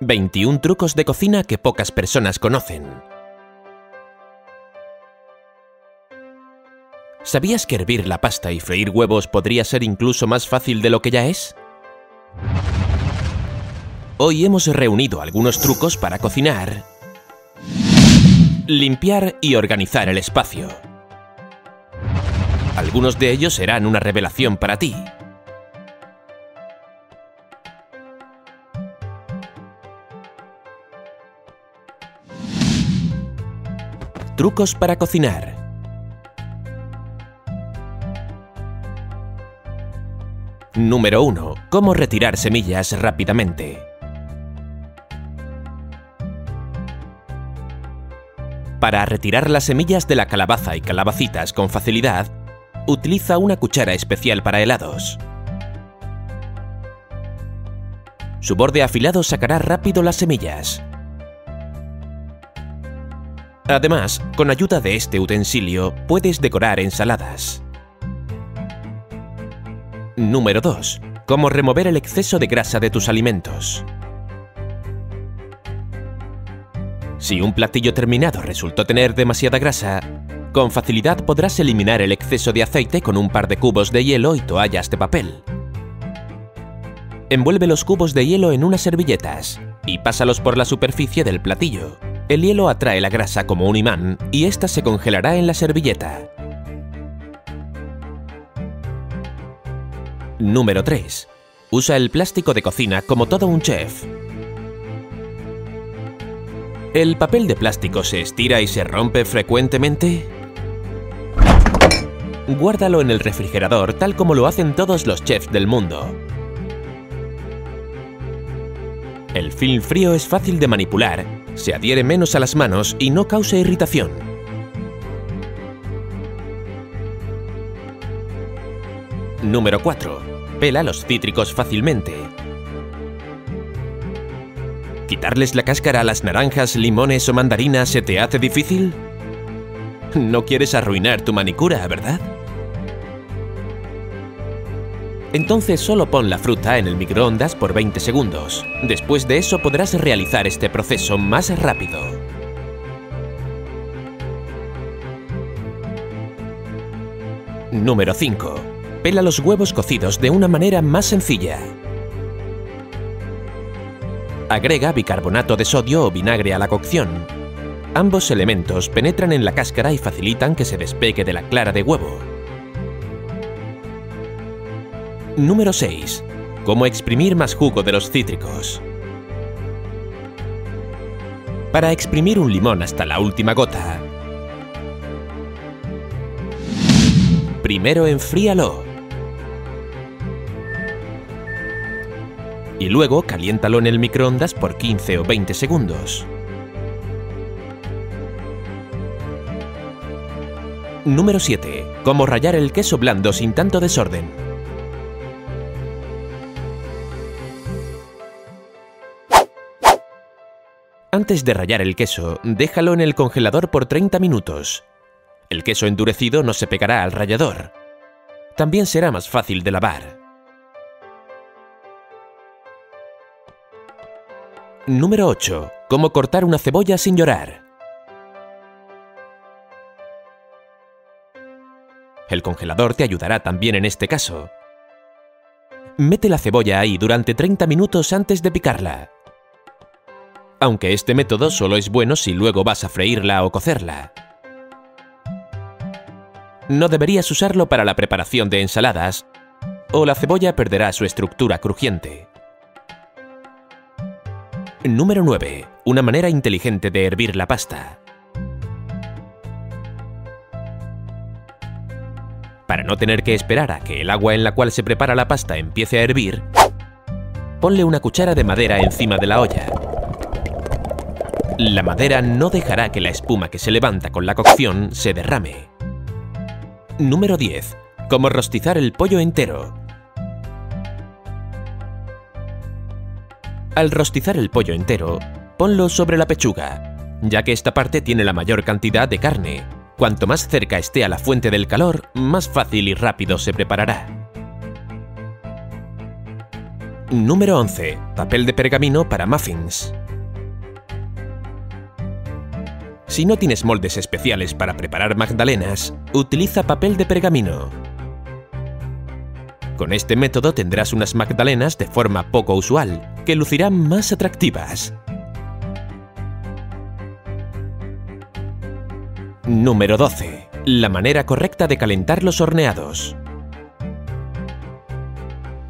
21 trucos de cocina que pocas personas conocen. ¿Sabías que hervir la pasta y freír huevos podría ser incluso más fácil de lo que ya es? Hoy hemos reunido algunos trucos para cocinar, limpiar y organizar el espacio. Algunos de ellos serán una revelación para ti. Trucos para cocinar. Número 1. Cómo retirar semillas rápidamente. Para retirar las semillas de la calabaza y calabacitas con facilidad, utiliza una cuchara especial para helados. Su borde afilado sacará rápido las semillas. Además, con ayuda de este utensilio puedes decorar ensaladas. Número 2. Cómo remover el exceso de grasa de tus alimentos. Si un platillo terminado resultó tener demasiada grasa, con facilidad podrás eliminar el exceso de aceite con un par de cubos de hielo y toallas de papel. Envuelve los cubos de hielo en unas servilletas y pásalos por la superficie del platillo. El hielo atrae la grasa como un imán y ésta se congelará en la servilleta. Número 3. Usa el plástico de cocina como todo un chef. ¿El papel de plástico se estira y se rompe frecuentemente? Guárdalo en el refrigerador tal como lo hacen todos los chefs del mundo. El film frío es fácil de manipular, se adhiere menos a las manos y no causa irritación. Número 4. Pela los cítricos fácilmente. ¿Quitarles la cáscara a las naranjas, limones o mandarinas se te hace difícil? No quieres arruinar tu manicura, ¿verdad? Entonces solo pon la fruta en el microondas por 20 segundos. Después de eso podrás realizar este proceso más rápido. Número 5. Pela los huevos cocidos de una manera más sencilla. Agrega bicarbonato de sodio o vinagre a la cocción. Ambos elementos penetran en la cáscara y facilitan que se despegue de la clara de huevo. Número 6. Cómo exprimir más jugo de los cítricos. Para exprimir un limón hasta la última gota, primero enfríalo. Y luego caliéntalo en el microondas por 15 o 20 segundos. Número 7. Cómo rallar el queso blando sin tanto desorden. Antes de rallar el queso, déjalo en el congelador por 30 minutos. El queso endurecido no se pegará al rallador. También será más fácil de lavar. Número 8. Cómo cortar una cebolla sin llorar. El congelador te ayudará también en este caso. Mete la cebolla ahí durante 30 minutos antes de picarla aunque este método solo es bueno si luego vas a freírla o cocerla. No deberías usarlo para la preparación de ensaladas, o la cebolla perderá su estructura crujiente. Número 9. Una manera inteligente de hervir la pasta. Para no tener que esperar a que el agua en la cual se prepara la pasta empiece a hervir, ponle una cuchara de madera encima de la olla la madera no dejará que la espuma que se levanta con la cocción se derrame. Número 10. Cómo rostizar el pollo entero. Al rostizar el pollo entero, ponlo sobre la pechuga, ya que esta parte tiene la mayor cantidad de carne. Cuanto más cerca esté a la fuente del calor, más fácil y rápido se preparará. Número 11. Papel de pergamino para muffins. Si no tienes moldes especiales para preparar magdalenas, utiliza papel de pergamino. Con este método tendrás unas magdalenas de forma poco usual, que lucirán más atractivas. Número 12. La manera correcta de calentar los horneados.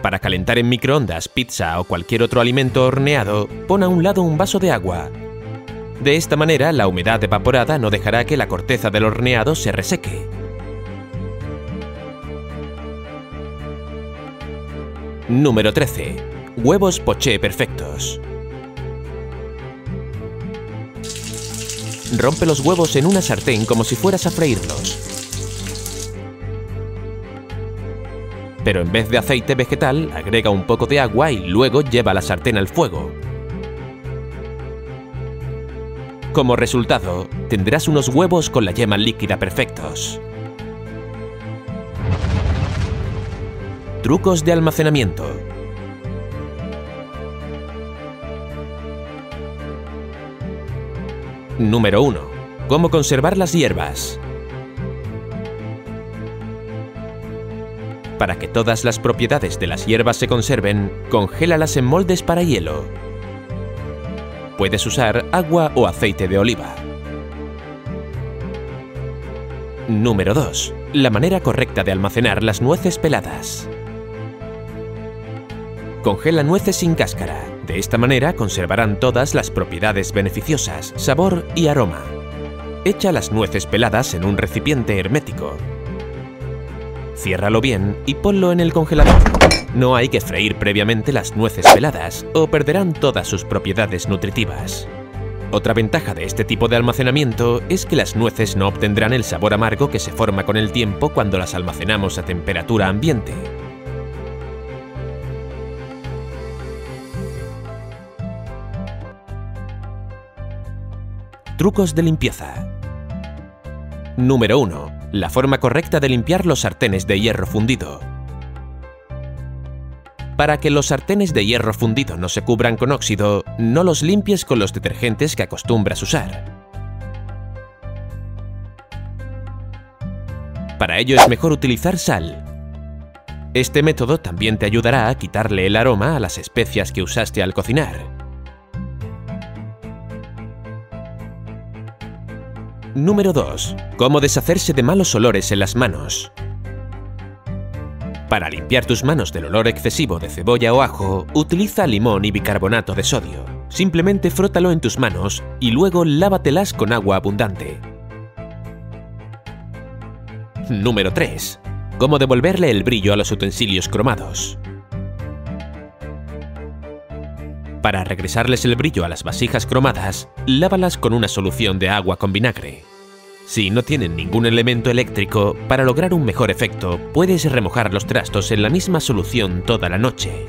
Para calentar en microondas pizza o cualquier otro alimento horneado, pon a un lado un vaso de agua, de esta manera, la humedad evaporada no dejará que la corteza del horneado se reseque. Número 13. Huevos poché perfectos. Rompe los huevos en una sartén como si fueras a freírlos. Pero en vez de aceite vegetal, agrega un poco de agua y luego lleva la sartén al fuego. Como resultado, tendrás unos huevos con la yema líquida perfectos. Trucos de almacenamiento. Número 1. Cómo conservar las hierbas. Para que todas las propiedades de las hierbas se conserven, congélalas en moldes para hielo. Puedes usar agua o aceite de oliva. Número 2. La manera correcta de almacenar las nueces peladas. Congela nueces sin cáscara. De esta manera conservarán todas las propiedades beneficiosas, sabor y aroma. Echa las nueces peladas en un recipiente hermético. Ciérralo bien y ponlo en el congelador. No hay que freír previamente las nueces peladas o perderán todas sus propiedades nutritivas. Otra ventaja de este tipo de almacenamiento es que las nueces no obtendrán el sabor amargo que se forma con el tiempo cuando las almacenamos a temperatura ambiente. Trucos de limpieza. Número 1 la forma correcta de limpiar los sartenes de hierro fundido. Para que los sartenes de hierro fundido no se cubran con óxido, no los limpies con los detergentes que acostumbras usar. Para ello es mejor utilizar sal. Este método también te ayudará a quitarle el aroma a las especias que usaste al cocinar. Número 2. Cómo deshacerse de malos olores en las manos. Para limpiar tus manos del olor excesivo de cebolla o ajo, utiliza limón y bicarbonato de sodio. Simplemente frótalo en tus manos y luego lávatelas con agua abundante. Número 3. Cómo devolverle el brillo a los utensilios cromados. Para regresarles el brillo a las vasijas cromadas, lávalas con una solución de agua con vinagre. Si no tienen ningún elemento eléctrico, para lograr un mejor efecto, puedes remojar los trastos en la misma solución toda la noche.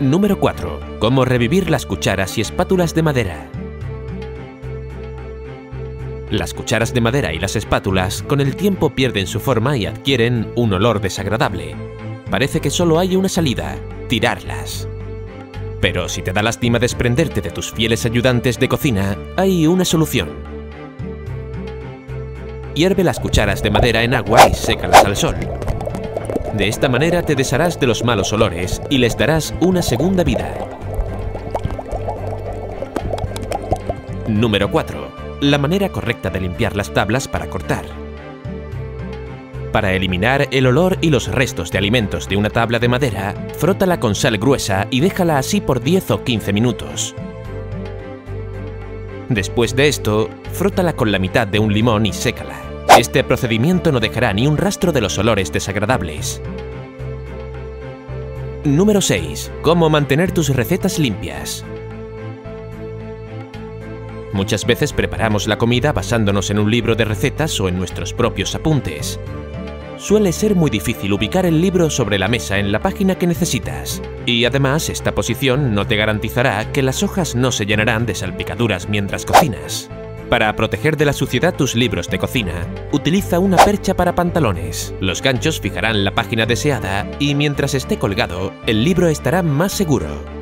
Número 4. Cómo revivir las cucharas y espátulas de madera. Las cucharas de madera y las espátulas con el tiempo pierden su forma y adquieren un olor desagradable. Parece que solo hay una salida, tirarlas. Pero si te da lástima desprenderte de tus fieles ayudantes de cocina, hay una solución. Hierve las cucharas de madera en agua y sécalas al sol. De esta manera te desharás de los malos olores y les darás una segunda vida. Número 4. La manera correcta de limpiar las tablas para cortar. Para eliminar el olor y los restos de alimentos de una tabla de madera, frótala con sal gruesa y déjala así por 10 o 15 minutos. Después de esto, frótala con la mitad de un limón y sécala. Este procedimiento no dejará ni un rastro de los olores desagradables. Número 6. Cómo mantener tus recetas limpias. Muchas veces preparamos la comida basándonos en un libro de recetas o en nuestros propios apuntes suele ser muy difícil ubicar el libro sobre la mesa en la página que necesitas. Y además, esta posición no te garantizará que las hojas no se llenarán de salpicaduras mientras cocinas. Para proteger de la suciedad tus libros de cocina, utiliza una percha para pantalones. Los ganchos fijarán la página deseada y mientras esté colgado, el libro estará más seguro.